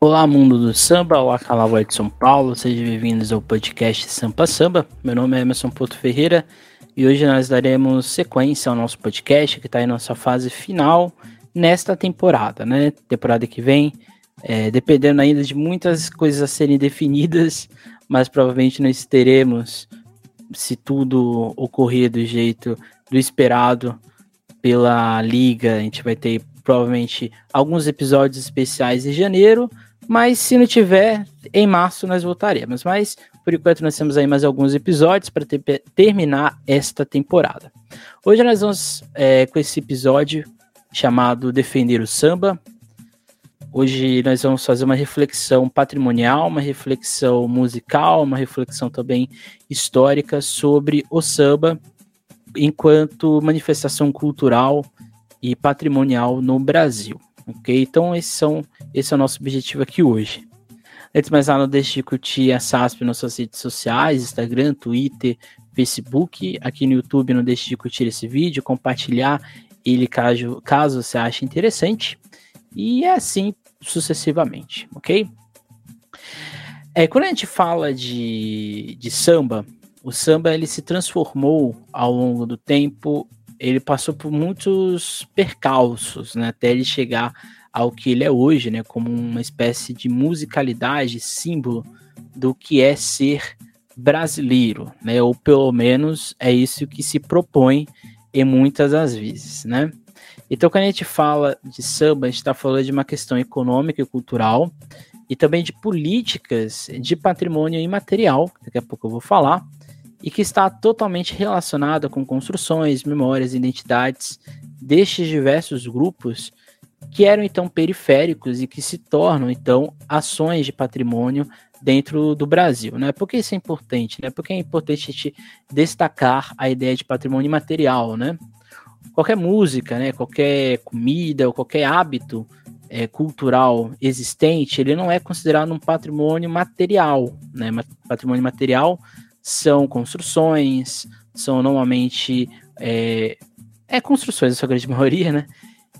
Olá, mundo do samba, olá, Calavoy de São Paulo, sejam bem-vindos ao podcast Sampa Samba. Meu nome é Emerson Porto Ferreira e hoje nós daremos sequência ao nosso podcast que está em nossa fase final nesta temporada, né? Temporada que vem, é, dependendo ainda de muitas coisas a serem definidas, mas provavelmente nós teremos, se tudo ocorrer do jeito do esperado pela liga, a gente vai ter provavelmente alguns episódios especiais em janeiro mas se não tiver, em março nós voltaremos. Mas por enquanto nós temos aí mais alguns episódios para ter, terminar esta temporada. Hoje nós vamos é, com esse episódio chamado Defender o Samba. Hoje nós vamos fazer uma reflexão patrimonial, uma reflexão musical, uma reflexão também histórica sobre o samba enquanto manifestação cultural e patrimonial no Brasil. Ok? Então, são, esse é o nosso objetivo aqui hoje. Antes de mais nada, não deixe de curtir a SASP nas suas redes sociais, Instagram, Twitter, Facebook. Aqui no YouTube, não deixe de curtir esse vídeo, compartilhar ele caso, caso você ache interessante. E é assim sucessivamente, ok? É, quando a gente fala de, de samba, o samba ele se transformou ao longo do tempo ele passou por muitos percalços, né, até ele chegar ao que ele é hoje, né, como uma espécie de musicalidade, símbolo do que é ser brasileiro, né, ou pelo menos é isso que se propõe em muitas das vezes, né. Então, quando a gente fala de samba, a gente está falando de uma questão econômica e cultural, e também de políticas de patrimônio imaterial, daqui a pouco eu vou falar, e que está totalmente relacionada com construções, memórias, identidades destes diversos grupos que eram então periféricos e que se tornam então ações de patrimônio dentro do Brasil, né? Por que isso é importante, né? Porque é importante a gente destacar a ideia de patrimônio material, né? Qualquer música, né? Qualquer comida ou qualquer hábito é, cultural existente, ele não é considerado um patrimônio material, né? Patrimônio material são construções, são normalmente é, é construções, a sua grande maioria, né?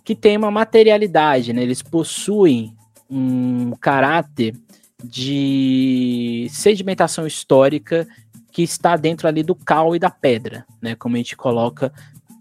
Que tem uma materialidade, né? Eles possuem um caráter de sedimentação histórica que está dentro ali do cal e da pedra, né? Como a gente coloca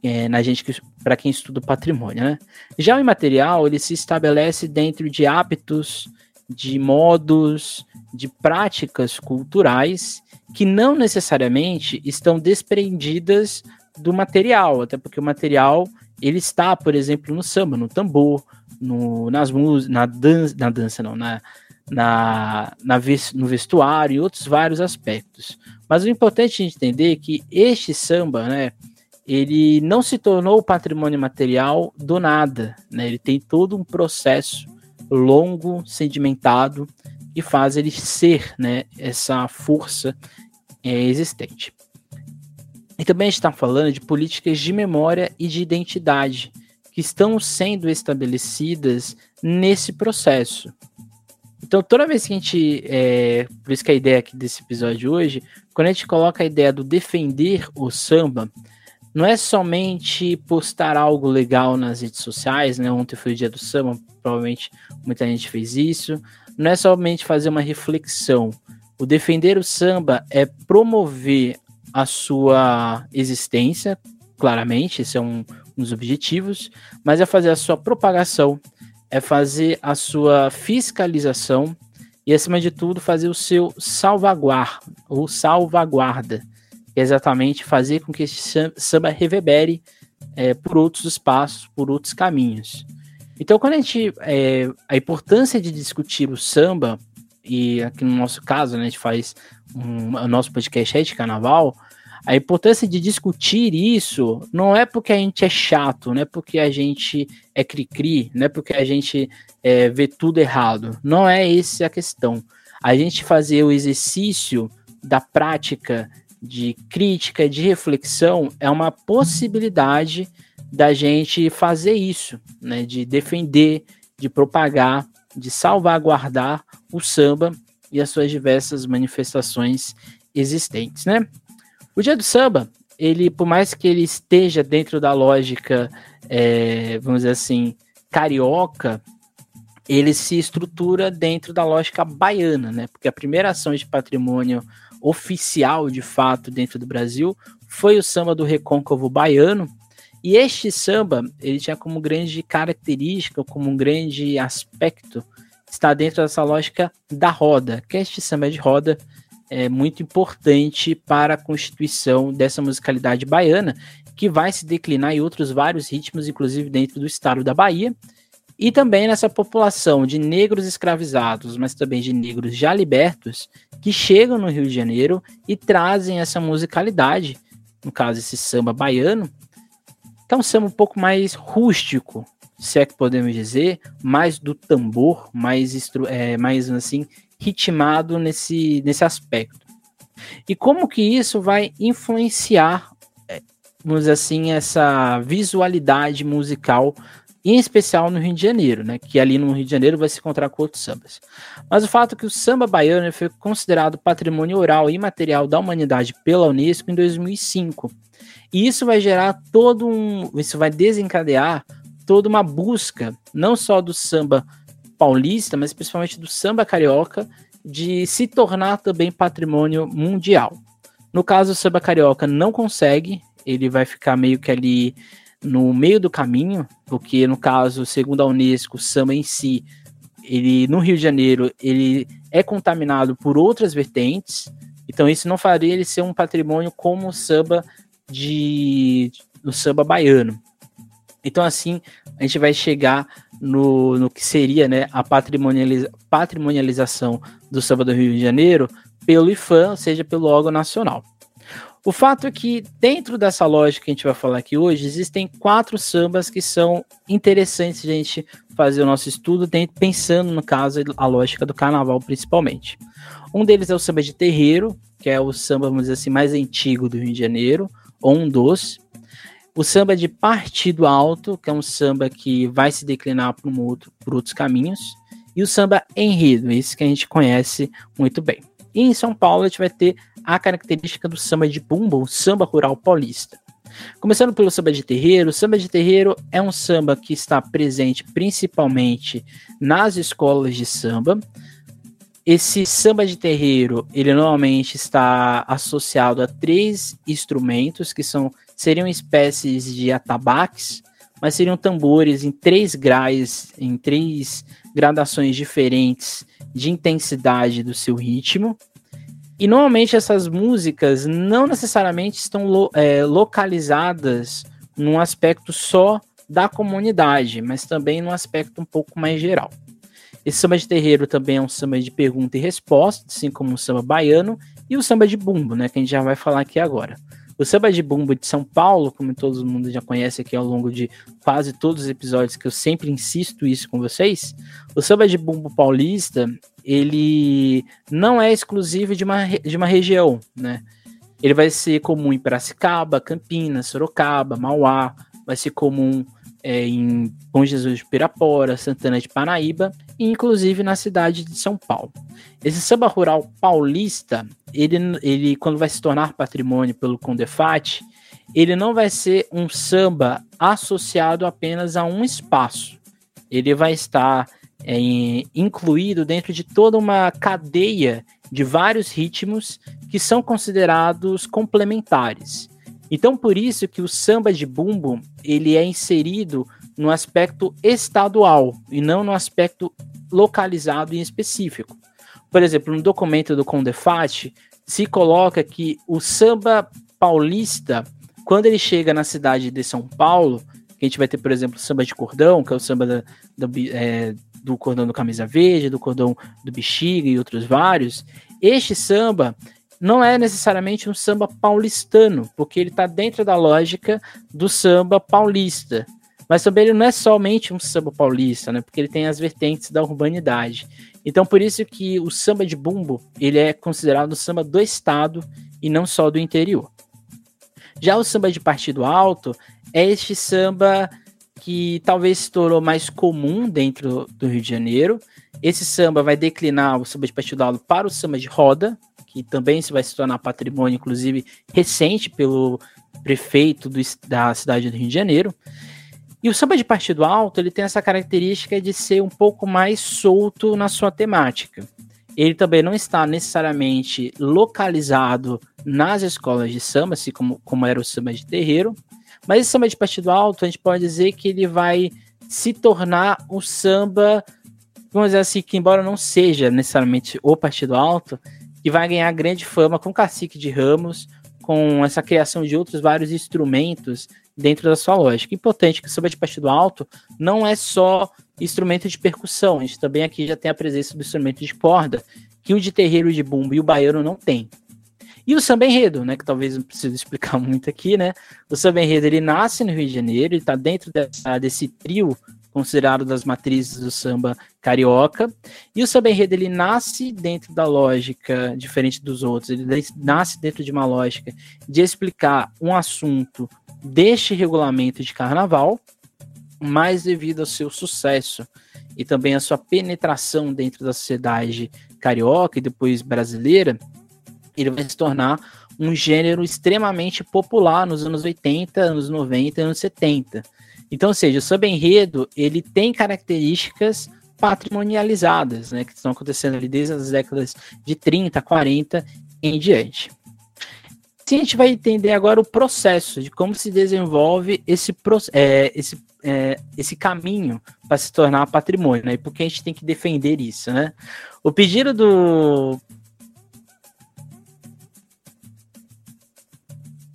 é, na gente para quem estuda patrimônio, né? Já o imaterial ele se estabelece dentro de hábitos, de modos, de práticas culturais que não necessariamente estão desprendidas do material, até porque o material ele está, por exemplo, no samba, no tambor, no, nas músicas, na dança, na dança não, na, na, na no vestuário e outros vários aspectos. Mas o importante é entender que este samba, né, ele não se tornou patrimônio material do nada, né? Ele tem todo um processo longo, sedimentado, e faz ele ser, né, essa força existente. E também está falando de políticas de memória e de identidade que estão sendo estabelecidas nesse processo. Então, toda vez que a gente. É, por isso que a ideia aqui desse episódio hoje, quando a gente coloca a ideia do defender o samba, não é somente postar algo legal nas redes sociais, né? Ontem foi o dia do samba, provavelmente muita gente fez isso. Não é somente fazer uma reflexão, o defender o samba é promover a sua existência, claramente, esse é um, um dos objetivos, mas é fazer a sua propagação, é fazer a sua fiscalização e, acima de tudo, fazer o seu salvaguarda, ou salvaguarda, que é exatamente fazer com que esse samba reverbere é, por outros espaços, por outros caminhos. Então, quando a gente. É, a importância de discutir o samba e aqui no nosso caso, né, a gente faz um, o nosso podcast é de carnaval, a importância de discutir isso não é porque a gente é chato, não é porque a gente é cri-cri, não é porque a gente é, vê tudo errado. Não é essa a questão. A gente fazer o exercício da prática de crítica, de reflexão, é uma possibilidade da gente fazer isso, né? De defender, de propagar, de salvaguardar o samba e as suas diversas manifestações existentes, né? O dia do samba, ele, por mais que ele esteja dentro da lógica, é, vamos dizer assim, carioca, ele se estrutura dentro da lógica baiana, né? Porque a primeira ação de patrimônio oficial, de fato, dentro do Brasil foi o samba do recôncavo baiano. E este samba, ele tinha como grande característica, como um grande aspecto, está dentro dessa lógica da roda, que este samba de roda é muito importante para a constituição dessa musicalidade baiana, que vai se declinar em outros vários ritmos, inclusive dentro do estado da Bahia, e também nessa população de negros escravizados, mas também de negros já libertos, que chegam no Rio de Janeiro e trazem essa musicalidade, no caso esse samba baiano, é um samba um pouco mais rústico, se é que podemos dizer, mais do tambor, mais, é, mais assim, ritmado nesse, nesse aspecto. E como que isso vai influenciar, é, vamos dizer assim, essa visualidade musical, em especial no Rio de Janeiro, né? Que ali no Rio de Janeiro vai se encontrar com outros sambas. Mas o fato é que o samba baiano foi considerado patrimônio oral e imaterial da humanidade pela Unesco em 2005. E isso vai gerar todo um. Isso vai desencadear toda uma busca, não só do samba paulista, mas principalmente do samba carioca, de se tornar também patrimônio mundial. No caso, o samba carioca não consegue, ele vai ficar meio que ali no meio do caminho, porque no caso, segundo a Unesco, o samba em si, ele no Rio de Janeiro, ele é contaminado por outras vertentes, então isso não faria ele ser um patrimônio como o samba de no samba baiano. Então assim, a gente vai chegar no, no que seria né, a patrimonializa, patrimonialização do samba do Rio de Janeiro pelo IFAM, ou seja, pelo órgão nacional. O fato é que, dentro dessa lógica que a gente vai falar aqui hoje, existem quatro sambas que são interessantes a gente fazer o nosso estudo, pensando, no caso, a lógica do carnaval, principalmente. Um deles é o samba de terreiro, que é o samba, vamos dizer assim, mais antigo do Rio de Janeiro, ou um dos. O samba de partido alto, que é um samba que vai se declinar por, um outro, outros caminhos. E o samba enredo, esse que a gente conhece muito bem. E em São Paulo a gente vai ter a característica do samba de bumbo, o samba rural paulista. Começando pelo samba de terreiro, o samba de terreiro é um samba que está presente principalmente nas escolas de samba. Esse samba de terreiro, ele normalmente está associado a três instrumentos que são seriam espécies de atabaques, mas seriam tambores em três graus, em três gradações diferentes de intensidade do seu ritmo. E normalmente essas músicas não necessariamente estão lo, é, localizadas num aspecto só da comunidade, mas também num aspecto um pouco mais geral. Esse samba de terreiro também é um samba de pergunta e resposta, assim como o samba baiano e o samba de bumbo, né, que a gente já vai falar aqui agora. O samba de bumbo de São Paulo, como todo mundo já conhece aqui ao longo de quase todos os episódios, que eu sempre insisto isso com vocês, o samba de bumbo paulista, ele não é exclusivo de uma, de uma região, né? Ele vai ser comum em Piracicaba, Campinas, Sorocaba, Mauá, vai ser comum é, em Bom Jesus de Pirapora, Santana de Paraíba e inclusive na cidade de São Paulo. Esse samba rural paulista, ele, ele quando vai se tornar patrimônio pelo Condefat, ele não vai ser um samba associado apenas a um espaço. Ele vai estar é, incluído dentro de toda uma cadeia de vários ritmos que são considerados complementares. Então, por isso que o samba de bumbo ele é inserido no aspecto estadual e não no aspecto localizado em específico. Por exemplo, no documento do Condefat, se coloca que o samba paulista, quando ele chega na cidade de São Paulo, que a gente vai ter, por exemplo, o samba de cordão, que é o samba da, da, é, do cordão do camisa verde, do cordão do bexiga e outros vários, este samba não é necessariamente um samba paulistano, porque ele está dentro da lógica do samba paulista. Mas também ele não é somente um samba paulista, né? Porque ele tem as vertentes da urbanidade. Então por isso que o samba de bumbo, ele é considerado o samba do estado e não só do interior. Já o samba de partido alto é este samba que talvez se tornou mais comum dentro do Rio de Janeiro. Esse samba vai declinar o samba de partido alto para o samba de roda, que também se vai se tornar patrimônio, inclusive recente pelo prefeito do, da cidade do Rio de Janeiro. E o samba de partido alto, ele tem essa característica de ser um pouco mais solto na sua temática. Ele também não está necessariamente localizado nas escolas de samba, assim como, como era o samba de terreiro, mas esse samba de partido alto, a gente pode dizer que ele vai se tornar o samba, vamos dizer assim, que embora não seja necessariamente o partido alto, que vai ganhar grande fama com Cacique de Ramos, com essa criação de outros vários instrumentos dentro da sua lógica. Importante que o samba de partido alto não é só instrumento de percussão, a gente também aqui já tem a presença do instrumento de corda, que o de terreiro de bumbo e o baiano não tem. E o samba enredo, né, que talvez não precise explicar muito aqui, né? O samba enredo ele nasce no Rio de Janeiro, ele está dentro dessa, desse trio considerado das matrizes do samba carioca. E o samba enredo ele nasce dentro da lógica diferente dos outros, ele nasce dentro de uma lógica de explicar um assunto deste regulamento de carnaval, mas devido ao seu sucesso e também a sua penetração dentro da sociedade carioca e depois brasileira, ele vai se tornar um gênero extremamente popular nos anos 80, anos 90 e anos 70 então, ou seja, o sub-enredo, ele tem características patrimonializadas, né, que estão acontecendo ali desde as décadas de 30, 40 em diante. Se a gente vai entender agora o processo de como se desenvolve esse, é, esse, é, esse caminho para se tornar patrimônio, né? E por que a gente tem que defender isso, né? O pedido do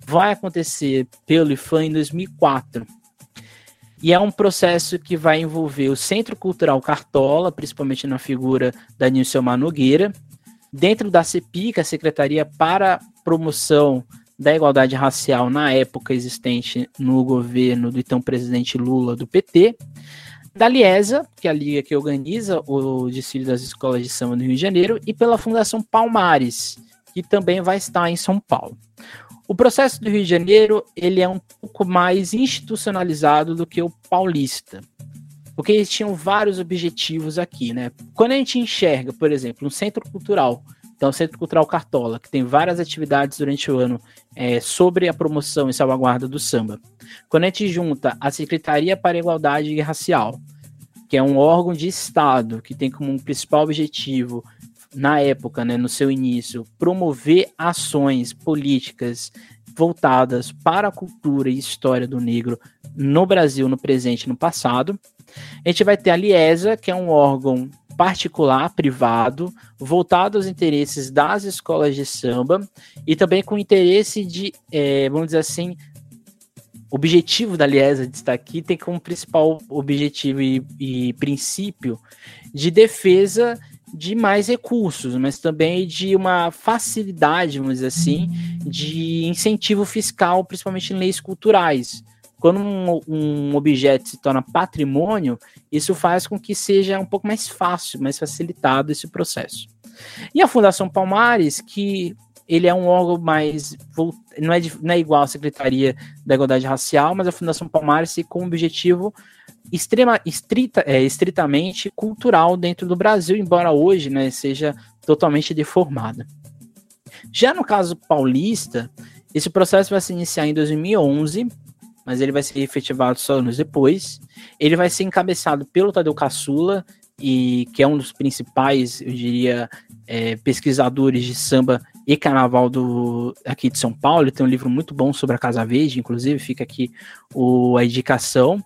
vai acontecer pelo IFAM em 2004 e é um processo que vai envolver o Centro Cultural Cartola, principalmente na figura da Nilcelmar Nogueira, dentro da CEPIC, a Secretaria para Promoção da Igualdade Racial, na época existente no governo do então presidente Lula do PT, da Liesa, que é a liga que organiza o desfile das escolas de samba no Rio de Janeiro, e pela Fundação Palmares, que também vai estar em São Paulo. O processo do Rio de Janeiro ele é um pouco mais institucionalizado do que o paulista, porque eles tinham vários objetivos aqui, né? Quando a gente enxerga, por exemplo, um centro cultural, então o Centro Cultural Cartola, que tem várias atividades durante o ano é, sobre a promoção e salvaguarda do samba. Quando a gente junta a Secretaria para a Igualdade Racial, que é um órgão de Estado que tem como principal objetivo na época, né, no seu início, promover ações políticas voltadas para a cultura e história do negro no Brasil, no presente e no passado. A gente vai ter a Liesa, que é um órgão particular, privado, voltado aos interesses das escolas de samba e também com interesse de, é, vamos dizer assim, objetivo da Liesa de estar aqui tem como principal objetivo e, e princípio de defesa de mais recursos, mas também de uma facilidade, vamos dizer assim, de incentivo fiscal, principalmente em leis culturais. Quando um, um, objeto se torna patrimônio, isso faz com que seja um pouco mais fácil, mais facilitado esse processo. E a Fundação Palmares, que ele é um órgão mais. Não é, não é igual à Secretaria da Igualdade Racial, mas a Fundação Palmares tem como objetivo extrema, estrita, é, estritamente cultural dentro do Brasil, embora hoje né, seja totalmente deformada. Já no caso paulista, esse processo vai se iniciar em 2011, mas ele vai ser efetivado só anos depois. Ele vai ser encabeçado pelo Tadeu Caçula, e que é um dos principais, eu diria, é, pesquisadores de samba e carnaval do, aqui de São Paulo. Tem um livro muito bom sobre a Casa Verde, inclusive fica aqui o, a indicação.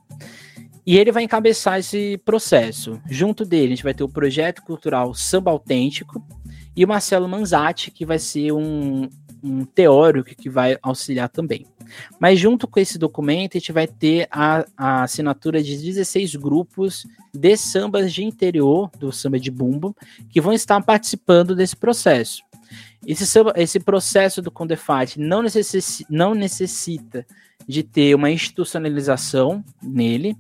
E ele vai encabeçar esse processo. Junto dele, a gente vai ter o projeto cultural Samba Autêntico e o Marcelo Manzatti, que vai ser um, um teórico que vai auxiliar também. Mas junto com esse documento, a gente vai ter a, a assinatura de 16 grupos de sambas de interior, do samba de bumbo, que vão estar participando desse processo. Esse, esse processo do Condefat não, necessi, não necessita de ter uma institucionalização nele,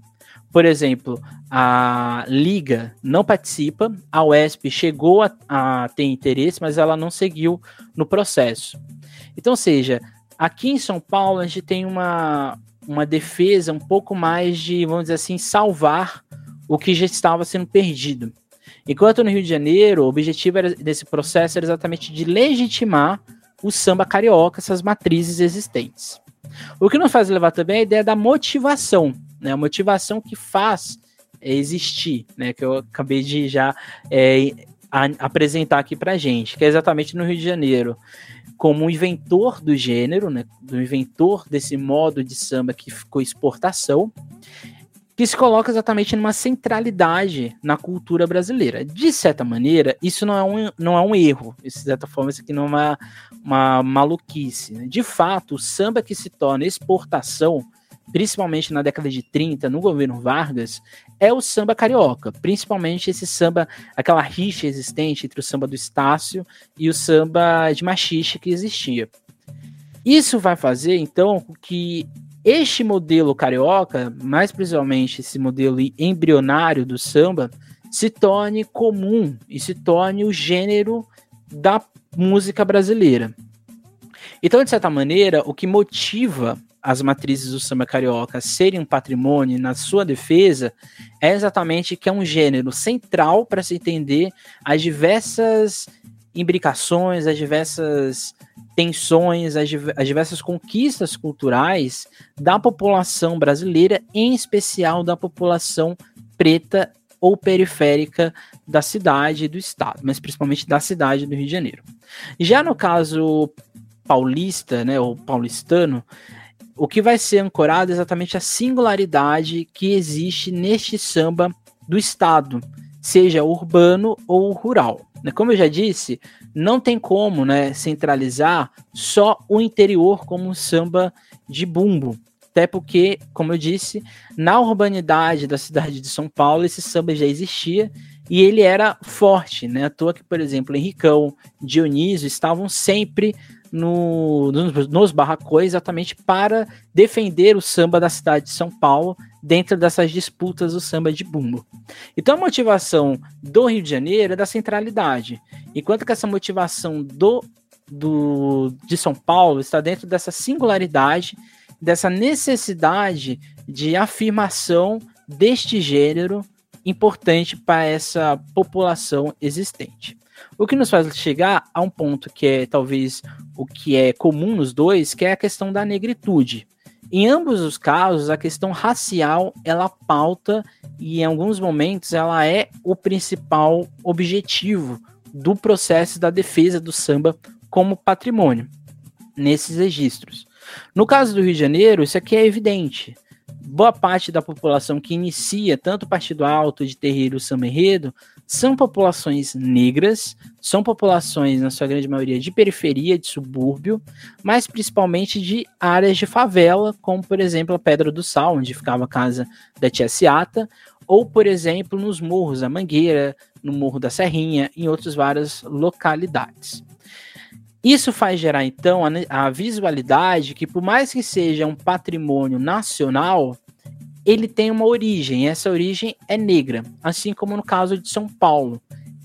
por exemplo, a Liga não participa, a UESP chegou a, a ter interesse, mas ela não seguiu no processo. Então, seja, aqui em São Paulo a gente tem uma, uma defesa um pouco mais de, vamos dizer assim, salvar o que já estava sendo perdido. Enquanto no Rio de Janeiro, o objetivo era, desse processo era exatamente de legitimar o samba carioca, essas matrizes existentes. O que nos faz levar também é a ideia da motivação. Né? A motivação que faz existir, né? Que eu acabei de já é, a, apresentar aqui para gente, que é exatamente no Rio de Janeiro, como um inventor do gênero, né? Do inventor desse modo de samba que ficou exportação que se coloca exatamente numa centralidade na cultura brasileira. De certa maneira, isso não é um, não é um erro, de certa forma, isso aqui não é uma, uma maluquice. Né? De fato, o samba que se torna exportação, principalmente na década de 30, no governo Vargas, é o samba carioca, principalmente esse samba, aquela rixa existente entre o samba do Estácio e o samba de machixe que existia. Isso vai fazer, então, que este modelo carioca, mais precisamente esse modelo embrionário do samba, se torne comum e se torne o gênero da música brasileira. Então, de certa maneira, o que motiva as matrizes do samba carioca serem um patrimônio na sua defesa é exatamente que é um gênero central para se entender as diversas imbricações, as diversas tensões, as, as diversas conquistas culturais da população brasileira, em especial da população preta ou periférica da cidade e do estado, mas principalmente da cidade do Rio de Janeiro. Já no caso paulista, né, ou paulistano, o que vai ser ancorado é exatamente a singularidade que existe neste samba do estado, seja urbano ou rural. Né, como eu já disse, não tem como né, centralizar só o interior como um samba de bumbo. Até porque, como eu disse, na urbanidade da cidade de São Paulo, esse samba já existia e ele era forte, né? À toa que, por exemplo, Henricão, Dionísio estavam sempre no, nos, nos barracões exatamente para defender o samba da cidade de São Paulo dentro dessas disputas do samba de bumbo. Então a motivação do Rio de Janeiro é da centralidade, enquanto que essa motivação do, do de São Paulo está dentro dessa singularidade, dessa necessidade de afirmação deste gênero importante para essa população existente. O que nos faz chegar a um ponto que é talvez o que é comum nos dois, que é a questão da negritude. Em ambos os casos, a questão racial ela pauta e em alguns momentos ela é o principal objetivo do processo da defesa do samba como patrimônio nesses registros. No caso do Rio de Janeiro, isso aqui é evidente boa parte da população que inicia tanto o Partido Alto de Terreiro Samba Enredo são populações negras, são populações, na sua grande maioria, de periferia, de subúrbio, mas principalmente de áreas de favela, como, por exemplo, a Pedra do Sal, onde ficava a casa da tia Ciata, ou, por exemplo, nos morros da Mangueira, no Morro da Serrinha, em outras várias localidades. Isso faz gerar, então, a visualidade que, por mais que seja um patrimônio nacional, ele tem uma origem, e essa origem é negra, assim como no caso de São Paulo.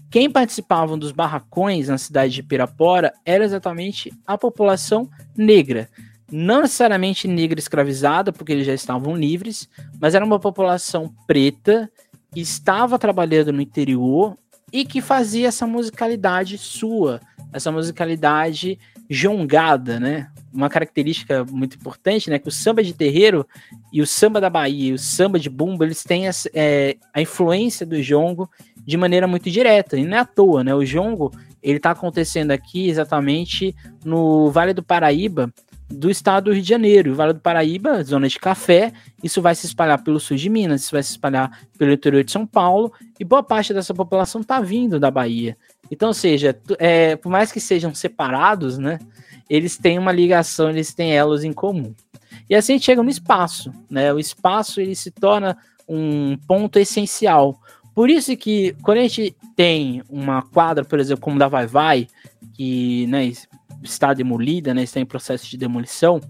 Quem participavam dos barracões na cidade de Pirapora era exatamente a população negra. Não necessariamente negra escravizada, porque eles já estavam livres, mas era uma população preta que estava trabalhando no interior e que fazia essa musicalidade sua, essa musicalidade jongada, né? Uma característica muito importante, né? Que o samba de terreiro e o samba da Bahia e o samba de bumbo, eles têm a, é, a influência do jongo de maneira muito direta, e não é à toa, né? O jongo, ele tá acontecendo aqui exatamente no Vale do Paraíba, do estado do Rio de Janeiro. O Vale do Paraíba, zona de café, isso vai se espalhar pelo sul de Minas, isso vai se espalhar pelo interior de São Paulo, e boa parte dessa população está vindo da Bahia. Então, ou seja, é, por mais que sejam separados, né, eles têm uma ligação, eles têm elos em comum. E assim a gente chega no espaço, né? O espaço ele se torna um ponto essencial. Por isso que quando a gente tem uma quadra, por exemplo, como da Vai Vai, que né, está demolida, né, está em processo de demolição,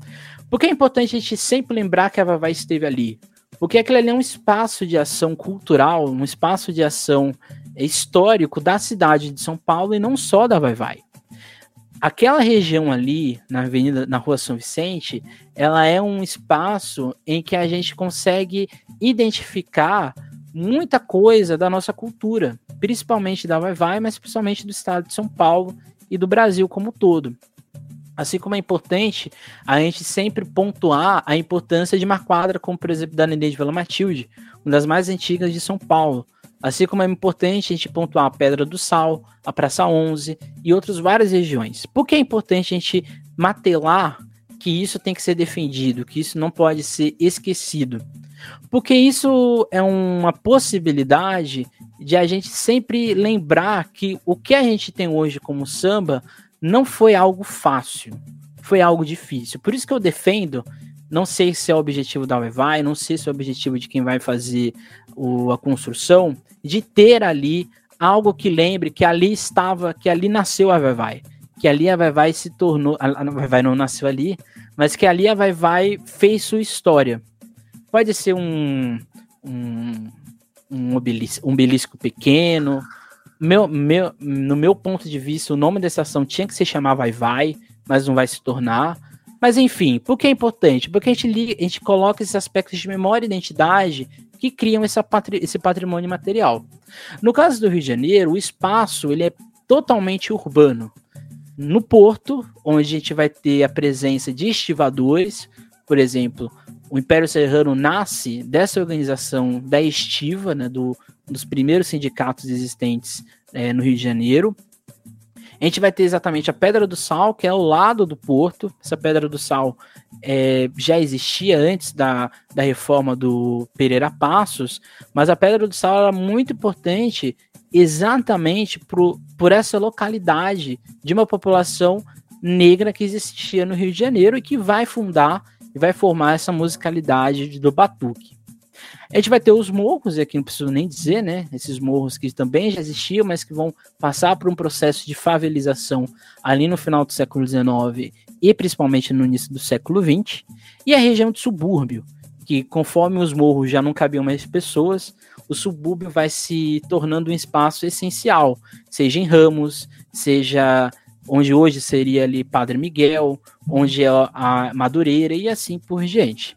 porque é importante a gente sempre lembrar que a Vai esteve ali? Porque aquilo ali é um espaço de ação cultural, um espaço de ação histórico da cidade de São Paulo e não só da Vai Vai. Aquela região ali, na Avenida, na Rua São Vicente, ela é um espaço em que a gente consegue identificar muita coisa da nossa cultura, principalmente da Vai Vai, mas principalmente do estado de São Paulo e do Brasil como um todo. Assim como é importante a gente sempre pontuar a importância de uma quadra, como por exemplo da Nenê de Vila Matilde, uma das mais antigas de São Paulo. Assim como é importante a gente pontuar a Pedra do Sal, a Praça 11 e outras várias regiões. Por que é importante a gente matelar que isso tem que ser defendido, que isso não pode ser esquecido? Porque isso é uma possibilidade de a gente sempre lembrar que o que a gente tem hoje como samba não foi algo fácil, foi algo difícil. Por isso que eu defendo, não sei se é o objetivo da Vai, não sei se é o objetivo de quem vai fazer o, a construção, de ter ali algo que lembre que ali estava, que ali nasceu a Vai, que ali a Vai se tornou, a Vai não nasceu ali, mas que ali a Vai fez sua história. Pode ser um, um um obelisco, um obelisco pequeno. Meu, meu, no meu ponto de vista, o nome dessa ação tinha que se chamar Vai Vai, mas não vai se tornar. Mas enfim, por que é importante? Porque a gente, liga, a gente coloca esses aspectos de memória e identidade que criam essa patri esse patrimônio material. No caso do Rio de Janeiro, o espaço ele é totalmente urbano. No porto, onde a gente vai ter a presença de estivadores, por exemplo, o Império Serrano nasce dessa organização da estiva, né, do, dos primeiros sindicatos existentes é, no Rio de Janeiro. A gente vai ter exatamente a Pedra do Sal, que é ao lado do porto. Essa Pedra do Sal é, já existia antes da, da reforma do Pereira Passos, mas a Pedra do Sal era muito importante exatamente pro, por essa localidade de uma população negra que existia no Rio de Janeiro e que vai fundar e vai formar essa musicalidade do batuque. A gente vai ter os morros, e aqui não preciso nem dizer, né? Esses morros que também já existiam, mas que vão passar por um processo de favelização ali no final do século XIX e principalmente no início do século XX. E a região de subúrbio, que conforme os morros já não cabiam mais pessoas, o subúrbio vai se tornando um espaço essencial, seja em Ramos, seja onde hoje seria ali Padre Miguel, onde é a Madureira e assim por diante.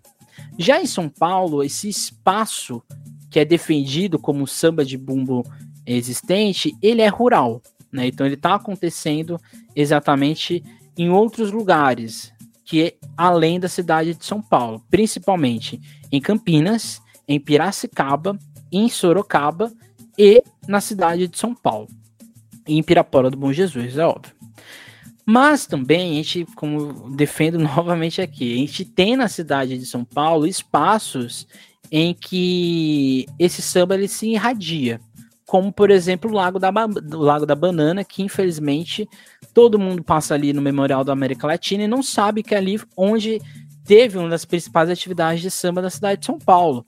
Já em São Paulo, esse espaço que é defendido como samba de bumbo existente, ele é rural, né? Então ele está acontecendo exatamente em outros lugares, que é além da cidade de São Paulo, principalmente em Campinas, em Piracicaba, em Sorocaba e na cidade de São Paulo. E em Pirapora do Bom Jesus, é óbvio. Mas também a gente, como defendo novamente aqui, a gente tem na cidade de São Paulo espaços em que esse samba ele se irradia, como por exemplo o Lago da, Lago da Banana, que infelizmente todo mundo passa ali no Memorial da América Latina e não sabe que é ali onde teve uma das principais atividades de samba da cidade de São Paulo.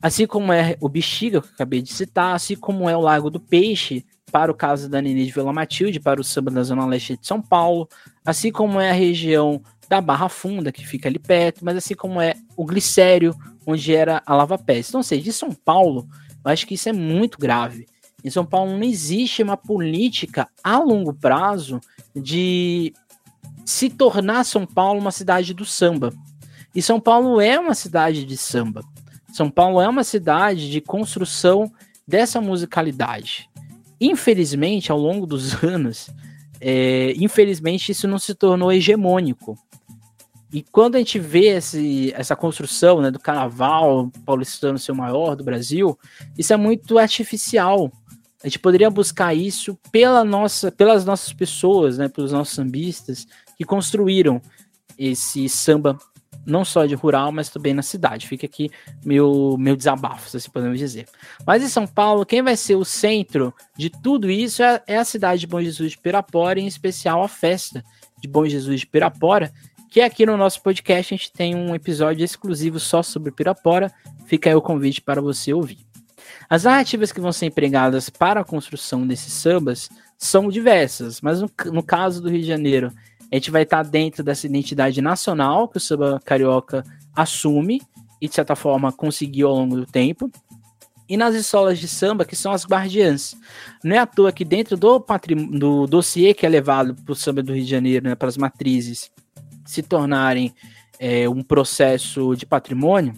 Assim como é o Bexiga, que eu acabei de citar, assim como é o Lago do Peixe, para o caso da Nenê de Vila Matilde, para o samba da Zona Leste de São Paulo, assim como é a região da Barra Funda, que fica ali perto, mas assim como é o Glicério, onde era a Lava Pés. Então, ou seja, de São Paulo, eu acho que isso é muito grave. Em São Paulo não existe uma política a longo prazo de se tornar São Paulo uma cidade do samba. E São Paulo é uma cidade de samba. São Paulo é uma cidade de construção dessa musicalidade. Infelizmente, ao longo dos anos, é, infelizmente isso não se tornou hegemônico. E quando a gente vê esse, essa construção né, do carnaval paulistano ser o maior do Brasil, isso é muito artificial. A gente poderia buscar isso pela nossa, pelas nossas pessoas, né, pelos nossos sambistas que construíram esse samba não só de rural, mas também na cidade. Fica aqui meu, meu desabafo, se assim podemos dizer. Mas em São Paulo, quem vai ser o centro de tudo isso é, é a cidade de Bom Jesus de Pirapora, em especial a festa de Bom Jesus de Pirapora, que aqui no nosso podcast a gente tem um episódio exclusivo só sobre Pirapora. Fica aí o convite para você ouvir. As narrativas que vão ser empregadas para a construção desses sambas são diversas, mas no, no caso do Rio de Janeiro a gente vai estar dentro dessa identidade nacional que o samba carioca assume e, de certa forma, conseguiu ao longo do tempo. E nas escolas de samba, que são as guardiãs. Não é à toa que dentro do, do dossiê que é levado para o samba do Rio de Janeiro, né, para as matrizes se tornarem é, um processo de patrimônio,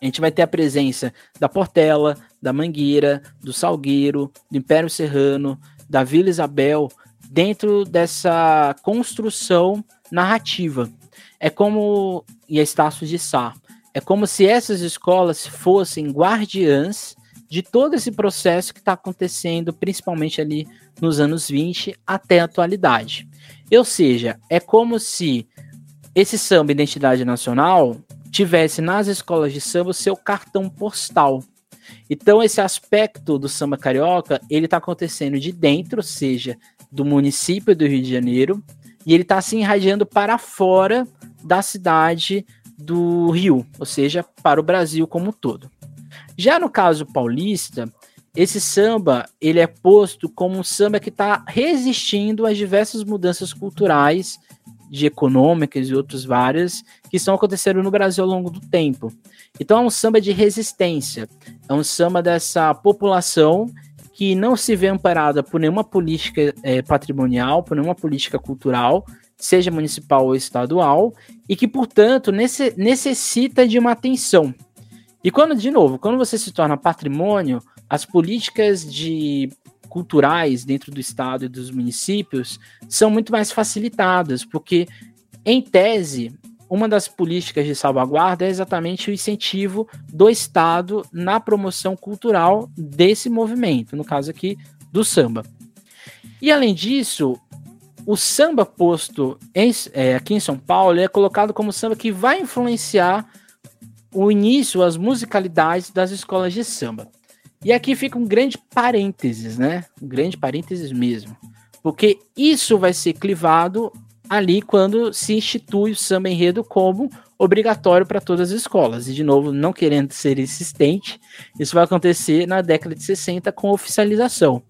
a gente vai ter a presença da Portela, da Mangueira, do Salgueiro, do Império Serrano, da Vila Isabel, dentro dessa construção narrativa. É como, e a Estácio de Sá, é como se essas escolas fossem guardiãs de todo esse processo que está acontecendo, principalmente ali nos anos 20 até a atualidade. Ou seja, é como se esse samba Identidade Nacional tivesse nas escolas de samba o seu cartão postal. Então esse aspecto do samba carioca, ele está acontecendo de dentro, ou seja, do município do Rio de Janeiro, e ele está se irradiando para fora da cidade do Rio, ou seja, para o Brasil como um todo. Já no caso paulista, esse samba ele é posto como um samba que está resistindo às diversas mudanças culturais, de econômicas e outras várias que estão acontecendo no Brasil ao longo do tempo. Então é um samba de resistência, é um samba dessa população que não se vê amparada por nenhuma política é, patrimonial, por nenhuma política cultural, seja municipal ou estadual, e que, portanto, nesse, necessita de uma atenção. E quando, de novo, quando você se torna patrimônio, as políticas de culturais dentro do estado e dos municípios são muito mais facilitadas, porque, em tese, uma das políticas de salvaguarda é exatamente o incentivo do Estado na promoção cultural desse movimento, no caso aqui do samba. E além disso, o samba posto em, é, aqui em São Paulo é colocado como samba que vai influenciar o início, as musicalidades das escolas de samba. E aqui fica um grande parênteses, né? Um grande parênteses mesmo. Porque isso vai ser clivado ali quando se institui o samba enredo como obrigatório para todas as escolas. E, de novo, não querendo ser insistente, isso vai acontecer na década de 60 com oficialização.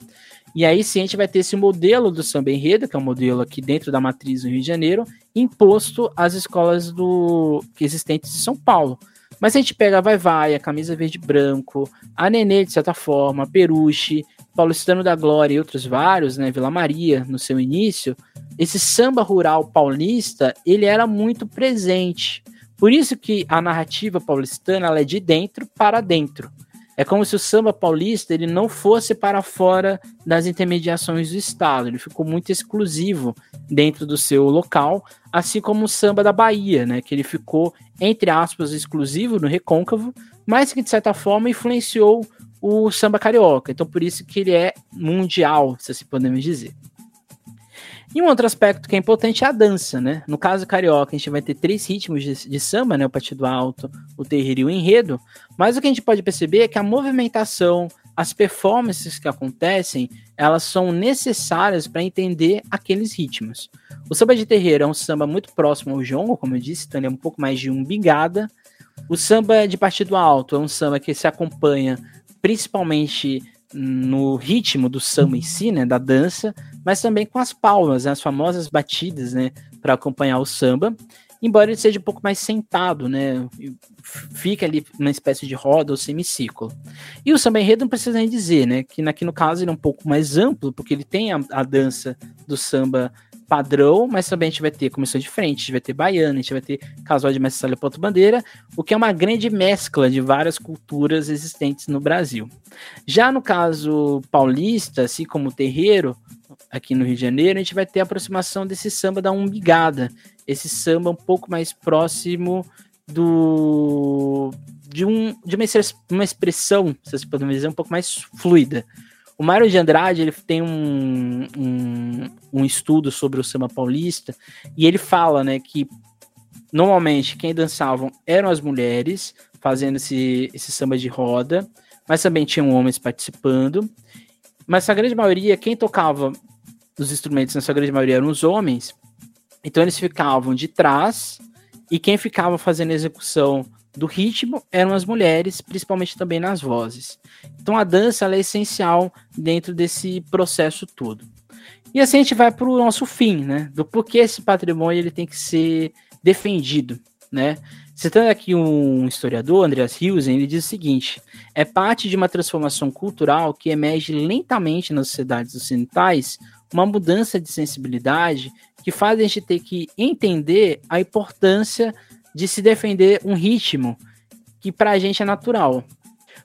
E aí sim a gente vai ter esse modelo do samba enredo, que é um modelo aqui dentro da matriz do Rio de Janeiro, imposto às escolas do existentes de São Paulo. Mas a gente pega a Vai Vai, a Camisa Verde Branco, a Nenê, de certa forma, a Peruche, Paulistano da Glória e outros vários, né, Vila Maria, no seu início, esse samba rural paulista, ele era muito presente. Por isso que a narrativa paulistana ela é de dentro para dentro. É como se o samba paulista ele não fosse para fora das intermediações do Estado. Ele ficou muito exclusivo dentro do seu local, assim como o samba da Bahia, né? Que ele ficou, entre aspas, exclusivo no recôncavo, mas que de certa forma influenciou o samba carioca. Então, por isso que ele é mundial, se assim podemos dizer. E um outro aspecto que é importante é a dança, né? No caso carioca, a gente vai ter três ritmos de, de, samba, né? O partido alto, o terreiro e o enredo. Mas o que a gente pode perceber é que a movimentação, as performances que acontecem, elas são necessárias para entender aqueles ritmos. O samba de terreiro é um samba muito próximo ao jongo, como eu disse, então ele é um pouco mais de umbigada. O samba de partido alto é um samba que se acompanha principalmente no ritmo do samba em si, né, da dança, mas também com as palmas, né, as famosas batidas, né, para acompanhar o samba. Embora ele seja um pouco mais sentado, né, fica ali uma espécie de roda ou semicírculo. E o samba enredo não precisa nem dizer, né, que aqui no caso ele é um pouco mais amplo, porque ele tem a, a dança do samba padrão, mas também a gente vai ter comissão de frente, a gente vai ter baiana, a gente vai ter casual de mestre ponto bandeira, o que é uma grande mescla de várias culturas existentes no Brasil. Já no caso paulista, assim como o terreiro, aqui no Rio de Janeiro, a gente vai ter a aproximação desse samba da umbigada, esse samba um pouco mais próximo do de, um, de uma, uma expressão, se vocês podem dizer, um pouco mais fluida. O Mário de Andrade ele tem um, um, um, estudo sobre o samba paulista e ele fala né, que normalmente quem dançavam eram as mulheres fazendo esse, esse samba de roda, mas também tinham homens participando. Mas a grande maioria, quem tocava os instrumentos, na sua grande maioria, eram os homens. Então eles ficavam de trás e quem ficava fazendo a execução do ritmo eram as mulheres, principalmente também nas vozes. Então a dança é essencial dentro desse processo todo. E assim a gente vai para o nosso fim, né? Do porquê esse patrimônio ele tem que ser defendido, né? Citando aqui um historiador, Andreas Hilsen, ele diz o seguinte: é parte de uma transformação cultural que emerge lentamente nas sociedades ocidentais, uma mudança de sensibilidade que faz a gente ter que entender a importância de se defender um ritmo que para a gente é natural.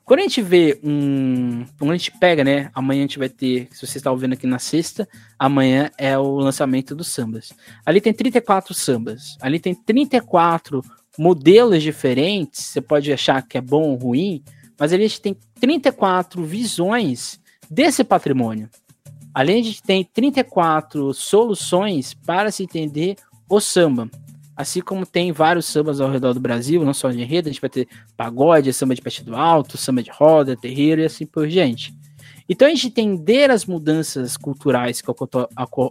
Quando a gente vê um. Quando a gente pega, né? Amanhã a gente vai ter. Se você está ouvindo aqui na sexta, amanhã é o lançamento dos sambas. Ali tem 34 sambas. Ali tem 34 modelos diferentes. Você pode achar que é bom ou ruim, mas ali a gente tem 34 visões desse patrimônio. Além de ter 34 soluções para se entender o samba. Assim como tem vários sambas ao redor do Brasil, não só de enredo, a gente vai ter pagode, samba de partido alto, samba de roda, terreiro e assim por diante. Então a gente entender as mudanças culturais que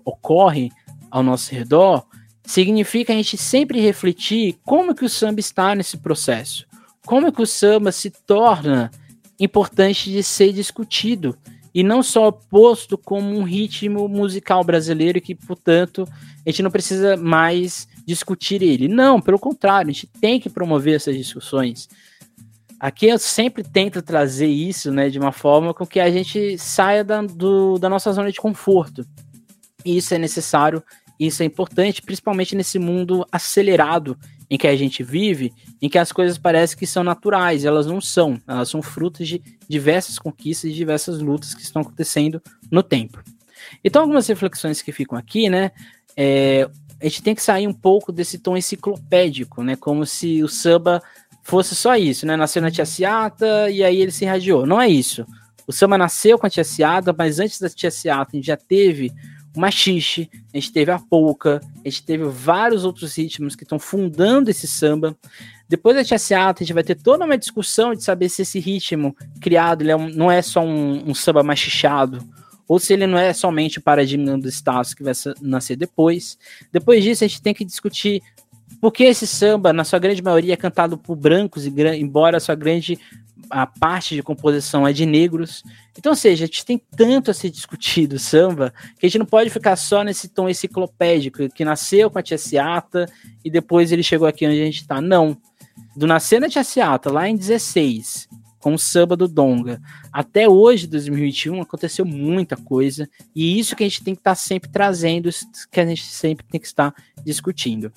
ocorrem ao nosso redor significa a gente sempre refletir como que o samba está nesse processo, como que o samba se torna importante de ser discutido e não só posto como um ritmo musical brasileiro que, portanto, a gente não precisa mais discutir ele. Não, pelo contrário, a gente tem que promover essas discussões. Aqui eu sempre tento trazer isso, né, de uma forma com que a gente saia da, do, da nossa zona de conforto. E isso é necessário, isso é importante, principalmente nesse mundo acelerado em que a gente vive, em que as coisas parecem que são naturais, elas não são, elas são frutos de diversas conquistas e diversas lutas que estão acontecendo no tempo. Então, algumas reflexões que ficam aqui, né? É, a gente tem que sair um pouco desse tom enciclopédico, né? Como se o samba fosse só isso, né? Nasceu na Tia Ciata e aí ele se irradiou. Não é isso. O samba nasceu com a Tia Ciata, mas antes da Tia Ciata a gente já teve o machixe, a gente teve a polca, a gente teve vários outros ritmos que estão fundando esse samba. Depois da Tia Ciata, a gente vai ter toda uma discussão de saber se esse ritmo criado ele é um, não é só um, um samba machichado, ou se ele não é somente o paradigma do Estácio que vai nascer depois. Depois disso, a gente tem que discutir por que esse samba, na sua grande maioria, é cantado por brancos, embora a sua grande a parte de composição é de negros. Então, ou seja, a gente tem tanto a ser discutido samba que a gente não pode ficar só nesse tom enciclopédico que nasceu com a Tia Ciata e depois ele chegou aqui onde a gente está. Não. Do nascer da Tia Ciata, lá em 16, com o samba do Donga. Até hoje, 2021, aconteceu muita coisa, e isso que a gente tem que estar tá sempre trazendo, que a gente sempre tem que estar discutindo.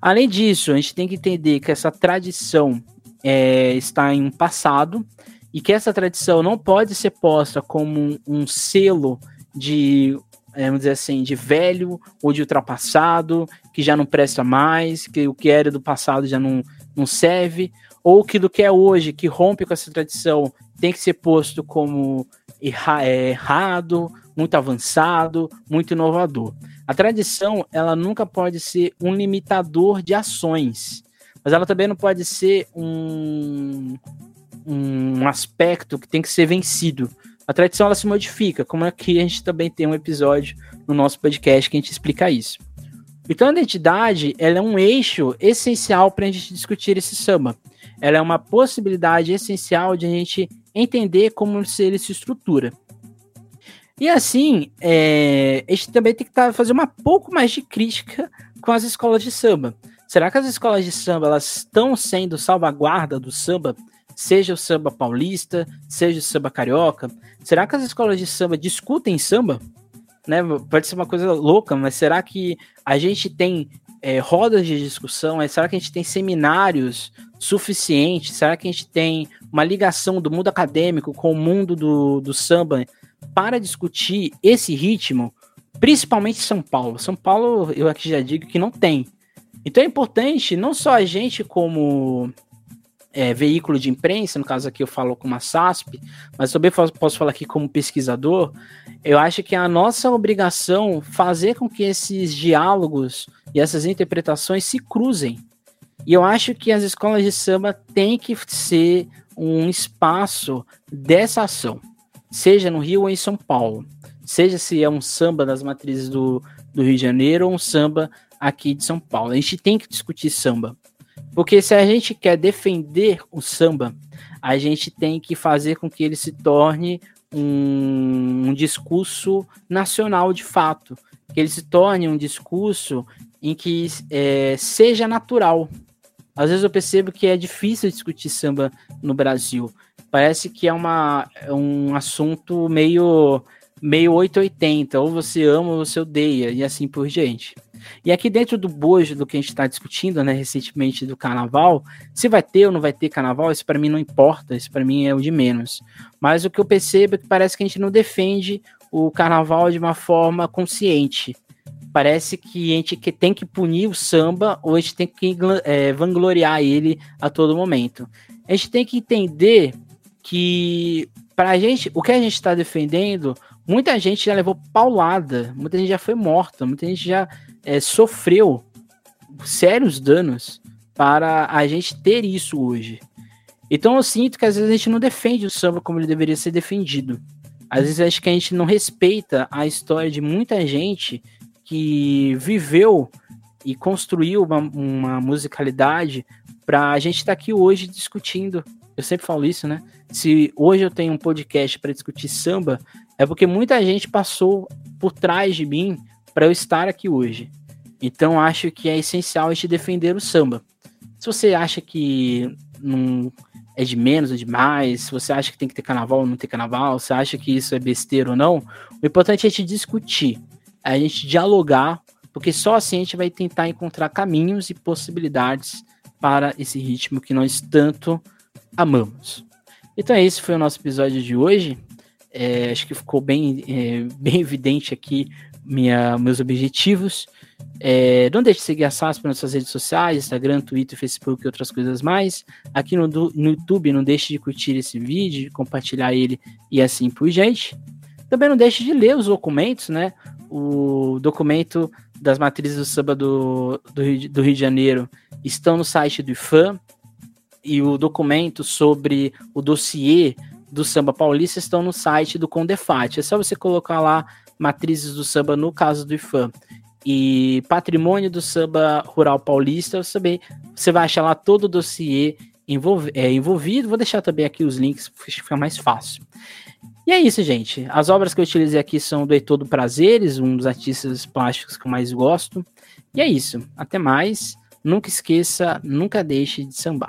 Além disso, a gente tem que entender que essa tradição é, está em um passado, e que essa tradição não pode ser posta como um, um selo de é, vamos dizer assim, de velho ou de ultrapassado, que já não presta mais, que o que era do passado já não, não serve, ou que do que é hoje, que rompe com essa tradição, tem que ser posto como erra é, errado, muito avançado, muito inovador. A tradição, ela nunca pode ser um limitador de ações, mas ela também não pode ser um, um aspecto que tem que ser vencido. A tradição ela se modifica, como aqui a gente também tem um episódio no nosso podcast que a gente explica isso. Então a identidade ela é um eixo essencial para a gente discutir esse samba ela é uma possibilidade essencial de a gente entender como ele se estrutura. E assim, é, a gente também tem que tá, fazer uma pouco mais de crítica com as escolas de samba. Será que as escolas de samba elas estão sendo salvaguarda do samba, seja o samba paulista, seja o samba carioca? Será que as escolas de samba discutem samba? Né? Pode ser uma coisa louca, mas será que a gente tem é, rodas de discussão? É, será que a gente tem seminários suficientes? Será que a gente tem uma ligação do mundo acadêmico com o mundo do, do samba para discutir esse ritmo? Principalmente São Paulo. São Paulo, eu aqui já digo que não tem. Então é importante não só a gente como é, veículo de imprensa, no caso aqui eu falo como a SASP, mas também posso falar aqui como pesquisador, eu acho que é a nossa obrigação fazer com que esses diálogos e essas interpretações se cruzem. E eu acho que as escolas de samba têm que ser um espaço dessa ação, seja no Rio ou em São Paulo, seja se é um samba das matrizes do, do Rio de Janeiro ou um samba aqui de São Paulo. A gente tem que discutir samba. Porque se a gente quer defender o samba, a gente tem que fazer com que ele se torne um, um discurso nacional de fato, que ele se torne um discurso em que é, seja natural. Às vezes eu percebo que é difícil discutir samba no Brasil. Parece que é, uma, é um assunto meio meio 880, ou você ama ou você odeia, e assim por diante. E aqui dentro do bojo do que a gente está discutindo, né, recentemente do carnaval, se vai ter ou não vai ter carnaval, isso para mim não importa, isso para mim é o de menos. Mas o que eu percebo é que parece que a gente não defende o carnaval de uma forma consciente. Parece que a gente tem que punir o samba ou a gente tem que é, vangloriar ele a todo momento. A gente tem que entender que para a gente, o que a gente está defendendo, muita gente já levou paulada, muita gente já foi morta, muita gente já é, sofreu sérios danos para a gente ter isso hoje. Então eu sinto que às vezes a gente não defende o samba como ele deveria ser defendido. Às vezes acho que a gente não respeita a história de muita gente que viveu e construiu uma, uma musicalidade para a gente estar tá aqui hoje discutindo. Eu sempre falo isso, né? Se hoje eu tenho um podcast para discutir samba, é porque muita gente passou por trás de mim para eu estar aqui hoje. Então acho que é essencial a gente defender o samba. Se você acha que não é de menos ou de mais, se você acha que tem que ter carnaval ou não ter carnaval, se acha que isso é besteira ou não, o importante é a gente discutir, é a gente dialogar, porque só assim a gente vai tentar encontrar caminhos e possibilidades para esse ritmo que nós tanto amamos. Então é esse foi o nosso episódio de hoje. É, acho que ficou bem, é, bem evidente aqui minha, meus objetivos. É, não deixe de seguir a SASP nas suas redes sociais, Instagram, Twitter, Facebook e outras coisas mais. Aqui no, no YouTube, não deixe de curtir esse vídeo, de compartilhar ele e assim por diante. Também não deixe de ler os documentos, né? O documento das matrizes do samba do, do, Rio, do Rio de Janeiro estão no site do IFAM e o documento sobre o dossiê do samba paulista estão no site do Condefat. É só você colocar lá matrizes do samba no caso do IFAM e patrimônio do samba rural paulista, você, você vai achar lá todo o dossiê envolv é, envolvido. Vou deixar também aqui os links, fica mais fácil. E é isso, gente. As obras que eu utilizei aqui são do Heitor do Prazeres, um dos artistas plásticos que eu mais gosto. E é isso. Até mais. Nunca esqueça, nunca deixe de sambar.